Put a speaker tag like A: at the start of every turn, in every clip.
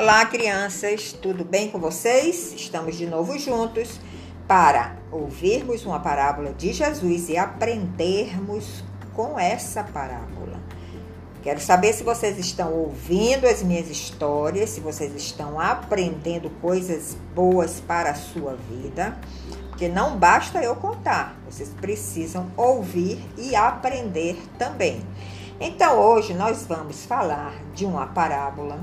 A: Olá, crianças, tudo bem com vocês? Estamos de novo juntos para ouvirmos uma parábola de Jesus e aprendermos com essa parábola. Quero saber se vocês estão ouvindo as minhas histórias, se vocês estão aprendendo coisas boas para a sua vida, porque não basta eu contar, vocês precisam ouvir e aprender também. Então, hoje nós vamos falar de uma parábola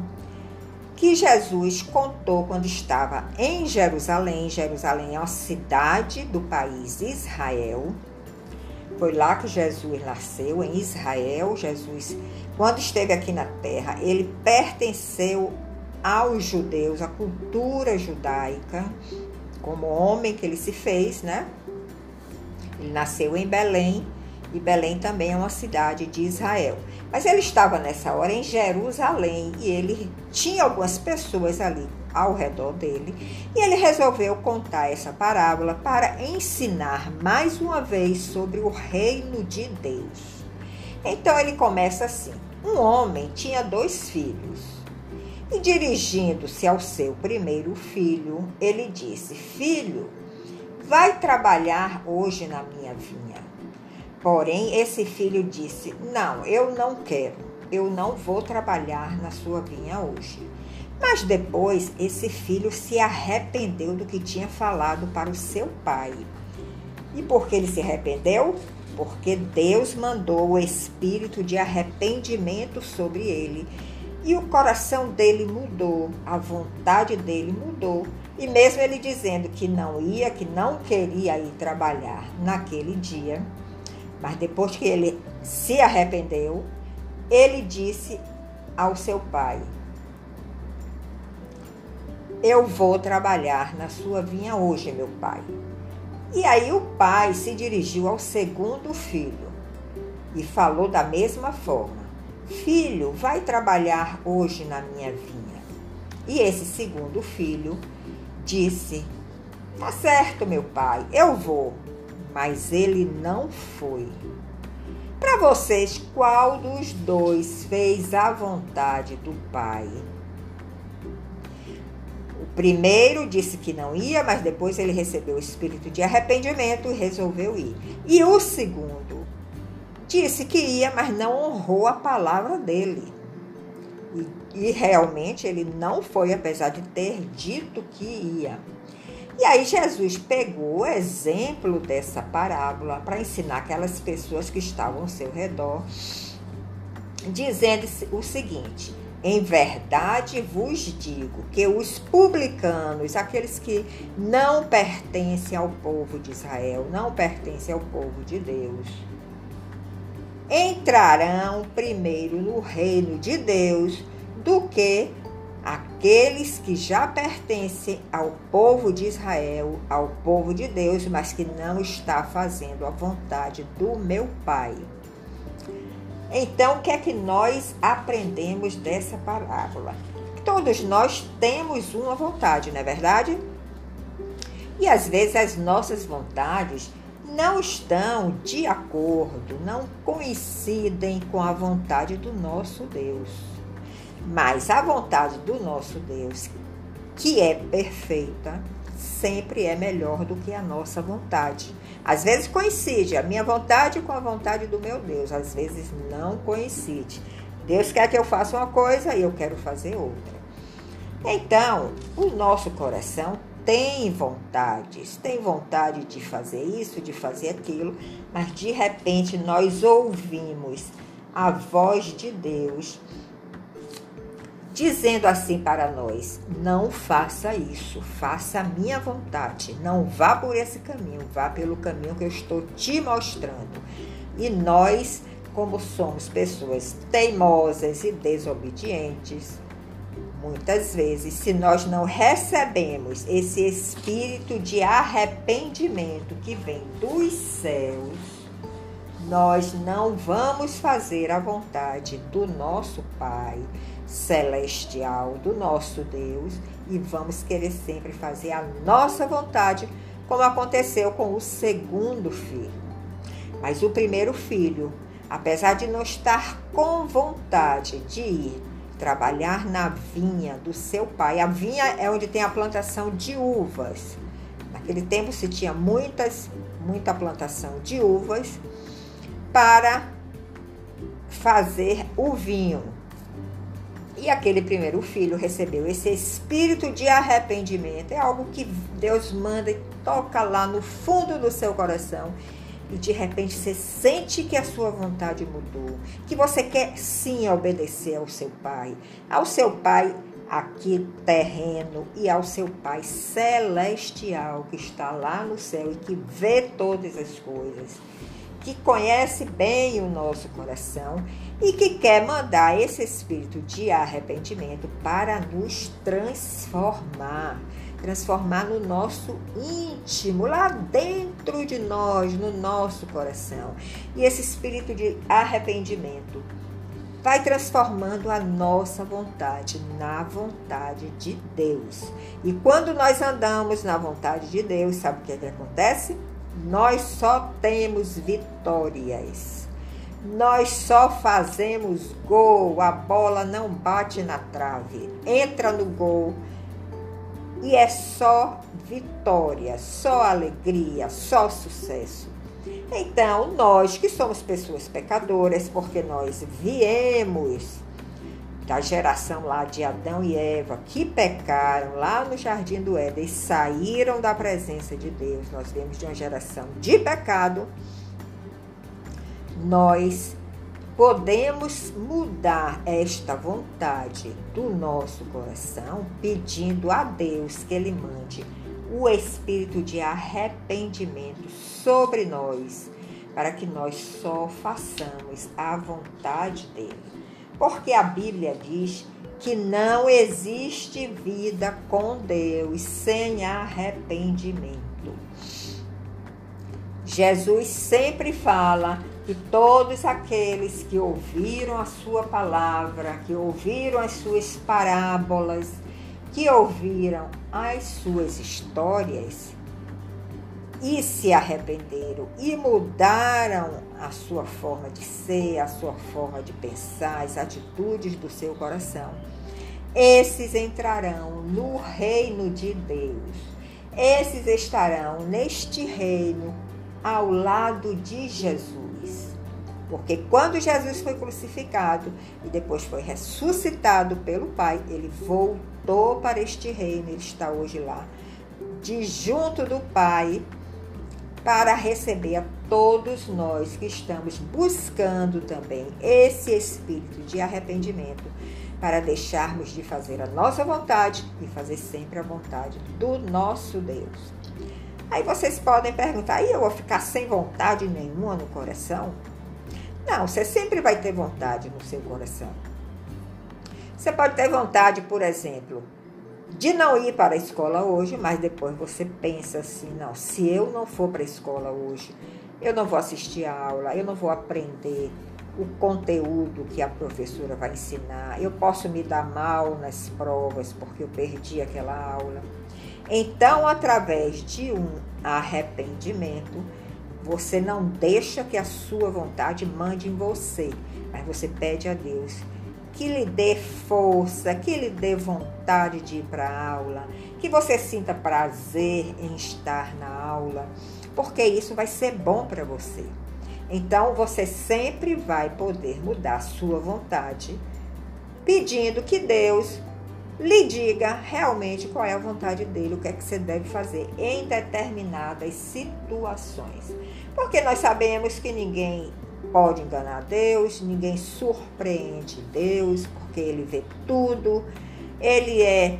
A: que Jesus contou quando estava em Jerusalém. Jerusalém é uma cidade do país Israel. Foi lá que Jesus nasceu, em Israel. Jesus, quando esteve aqui na terra, ele pertenceu aos judeus, à cultura judaica, como homem que ele se fez, né? Ele nasceu em Belém e Belém também é uma cidade de Israel. Mas ele estava nessa hora em Jerusalém e ele tinha algumas pessoas ali ao redor dele e ele resolveu contar essa parábola para ensinar mais uma vez sobre o reino de Deus. Então ele começa assim: Um homem tinha dois filhos. E dirigindo-se ao seu primeiro filho, ele disse: Filho, vai trabalhar hoje na minha vinha. Porém, esse filho disse: Não, eu não quero, eu não vou trabalhar na sua vinha hoje. Mas depois esse filho se arrependeu do que tinha falado para o seu pai. E por que ele se arrependeu? Porque Deus mandou o espírito de arrependimento sobre ele. E o coração dele mudou, a vontade dele mudou. E mesmo ele dizendo que não ia, que não queria ir trabalhar naquele dia, mas depois que ele se arrependeu, ele disse ao seu pai: Eu vou trabalhar na sua vinha hoje, meu pai. E aí o pai se dirigiu ao segundo filho e falou da mesma forma: Filho, vai trabalhar hoje na minha vinha. E esse segundo filho disse: Tá certo, meu pai, eu vou mas ele não foi. Para vocês, qual dos dois fez a vontade do Pai? O primeiro disse que não ia, mas depois ele recebeu o espírito de arrependimento e resolveu ir. E o segundo disse que ia, mas não honrou a palavra dele. E, e realmente ele não foi, apesar de ter dito que ia. E aí Jesus pegou o exemplo dessa parábola para ensinar aquelas pessoas que estavam ao seu redor, dizendo o seguinte: em verdade vos digo que os publicanos, aqueles que não pertencem ao povo de Israel, não pertencem ao povo de Deus, entrarão primeiro no reino de Deus do que aqueles que já pertencem ao povo de Israel, ao povo de Deus, mas que não está fazendo a vontade do meu Pai. Então, o que é que nós aprendemos dessa parábola? Todos nós temos uma vontade, não é verdade? E às vezes as nossas vontades não estão de acordo, não coincidem com a vontade do nosso Deus. Mas a vontade do nosso Deus, que é perfeita, sempre é melhor do que a nossa vontade. Às vezes coincide a minha vontade com a vontade do meu Deus, às vezes não coincide. Deus quer que eu faça uma coisa e eu quero fazer outra. Então, o nosso coração tem vontades, tem vontade de fazer isso, de fazer aquilo, mas de repente nós ouvimos a voz de Deus dizendo assim para nós: não faça isso, faça a minha vontade, não vá por esse caminho, vá pelo caminho que eu estou te mostrando. E nós, como somos pessoas teimosas e desobedientes, muitas vezes, se nós não recebemos esse espírito de arrependimento que vem dos céus, nós não vamos fazer a vontade do nosso Pai celestial, do nosso Deus, e vamos querer sempre fazer a nossa vontade, como aconteceu com o segundo filho. Mas o primeiro filho, apesar de não estar com vontade de ir, trabalhar na vinha do seu pai. A vinha é onde tem a plantação de uvas. Naquele tempo se tinha muitas, muita plantação de uvas para fazer o vinho. E aquele primeiro filho recebeu esse espírito de arrependimento. É algo que Deus manda e toca lá no fundo do seu coração. E de repente você sente que a sua vontade mudou, que você quer sim obedecer ao seu pai, ao seu pai aqui terreno e ao seu pai celestial que está lá no céu e que vê todas as coisas que conhece bem o nosso coração e que quer mandar esse espírito de arrependimento para nos transformar transformar no nosso íntimo, lá dentro de nós, no nosso coração. E esse espírito de arrependimento vai transformando a nossa vontade na vontade de Deus. E quando nós andamos na vontade de Deus, sabe o que, é que acontece? Nós só temos vitórias. Nós só fazemos gol, a bola não bate na trave, entra no gol e é só vitória, só alegria, só sucesso. Então, nós que somos pessoas pecadoras, porque nós viemos da geração lá de Adão e Eva, que pecaram lá no jardim do Éden e saíram da presença de Deus. Nós viemos de uma geração de pecado. Nós podemos mudar esta vontade do nosso coração pedindo a Deus que Ele mande o espírito de arrependimento sobre nós, para que nós só façamos a vontade dele. Porque a Bíblia diz que não existe vida com Deus sem arrependimento. Jesus sempre fala que todos aqueles que ouviram a sua palavra, que ouviram as suas parábolas, que ouviram as suas histórias, e se arrependeram e mudaram a sua forma de ser, a sua forma de pensar, as atitudes do seu coração. Esses entrarão no reino de Deus. Esses estarão neste reino ao lado de Jesus. Porque quando Jesus foi crucificado e depois foi ressuscitado pelo Pai, ele voltou para este reino, ele está hoje lá, de junto do Pai, para receber a todos nós que estamos buscando também esse espírito de arrependimento, para deixarmos de fazer a nossa vontade e fazer sempre a vontade do nosso Deus. Aí vocês podem perguntar, e eu vou ficar sem vontade nenhuma no coração? Não, você sempre vai ter vontade no seu coração. Você pode ter vontade, por exemplo, de não ir para a escola hoje, mas depois você pensa assim: não, se eu não for para a escola hoje, eu não vou assistir a aula, eu não vou aprender o conteúdo que a professora vai ensinar, eu posso me dar mal nas provas porque eu perdi aquela aula. Então, através de um arrependimento, você não deixa que a sua vontade mande em você, mas você pede a Deus que lhe dê força, que lhe dê vontade de ir para a aula, que você sinta prazer em estar na aula, porque isso vai ser bom para você. Então você sempre vai poder mudar sua vontade, pedindo que Deus lhe diga realmente qual é a vontade dele, o que é que você deve fazer em determinadas situações. Porque nós sabemos que ninguém pode enganar Deus, ninguém surpreende Deus, porque ele vê tudo. Ele é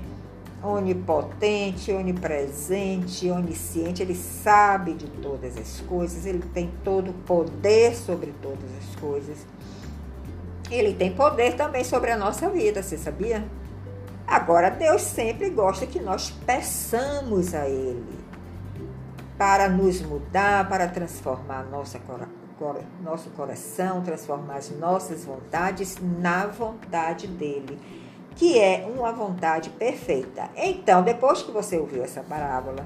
A: onipotente, onipresente, onisciente, ele sabe de todas as coisas, ele tem todo o poder sobre todas as coisas. Ele tem poder também sobre a nossa vida, você sabia? Agora, Deus sempre gosta que nós peçamos a Ele para nos mudar, para transformar nossa nosso coração, transformar as nossas vontades na vontade dele, que é uma vontade perfeita. Então, depois que você ouviu essa parábola,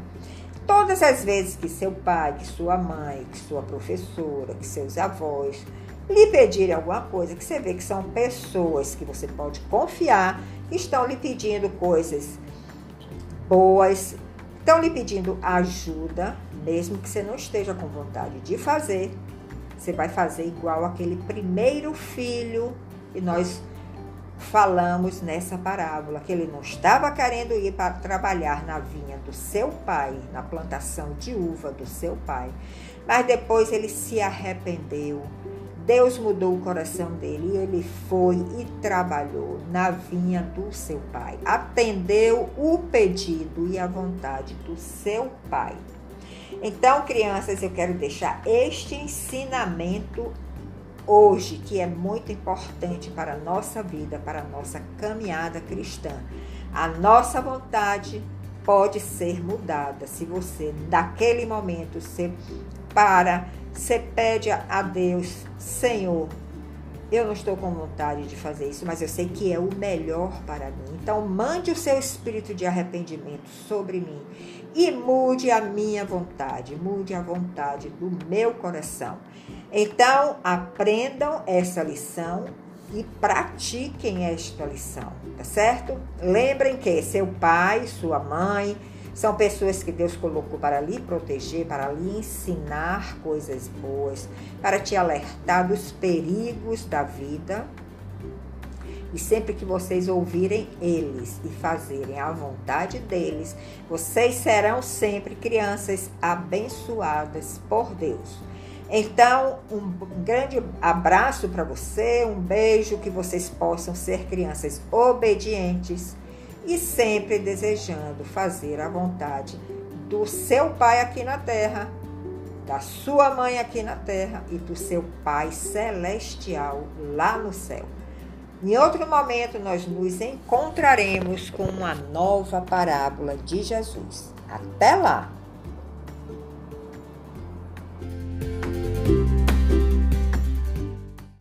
A: todas as vezes que seu pai, que sua mãe, que sua professora, que seus avós lhe pedirem alguma coisa, que você vê que são pessoas que você pode confiar, que estão lhe pedindo coisas boas, estão lhe pedindo ajuda, mesmo que você não esteja com vontade de fazer, você vai fazer igual aquele primeiro filho que nós falamos nessa parábola, que ele não estava querendo ir para trabalhar na vinha do seu pai, na plantação de uva do seu pai, mas depois ele se arrependeu. Deus mudou o coração dele e ele foi e trabalhou na vinha do seu pai. Atendeu o pedido e a vontade do seu pai. Então, crianças, eu quero deixar este ensinamento hoje, que é muito importante para a nossa vida, para a nossa caminhada cristã. A nossa vontade pode ser mudada se você, naquele momento, você para, você pede a Deus, Senhor, eu não estou com vontade de fazer isso, mas eu sei que é o melhor para mim. Então, mande o seu espírito de arrependimento sobre mim e mude a minha vontade, mude a vontade do meu coração. Então, aprendam essa lição e pratiquem esta lição, tá certo? Lembrem que seu pai, sua mãe, são pessoas que Deus colocou para lhe proteger, para lhe ensinar coisas boas, para te alertar dos perigos da vida. E sempre que vocês ouvirem eles e fazerem a vontade deles, vocês serão sempre crianças abençoadas por Deus. Então, um grande abraço para você, um beijo, que vocês possam ser crianças obedientes e sempre desejando fazer a vontade do seu pai aqui na terra, da sua mãe aqui na terra e do seu pai celestial lá no céu. Em outro momento, nós nos encontraremos com uma nova parábola de Jesus. Até lá!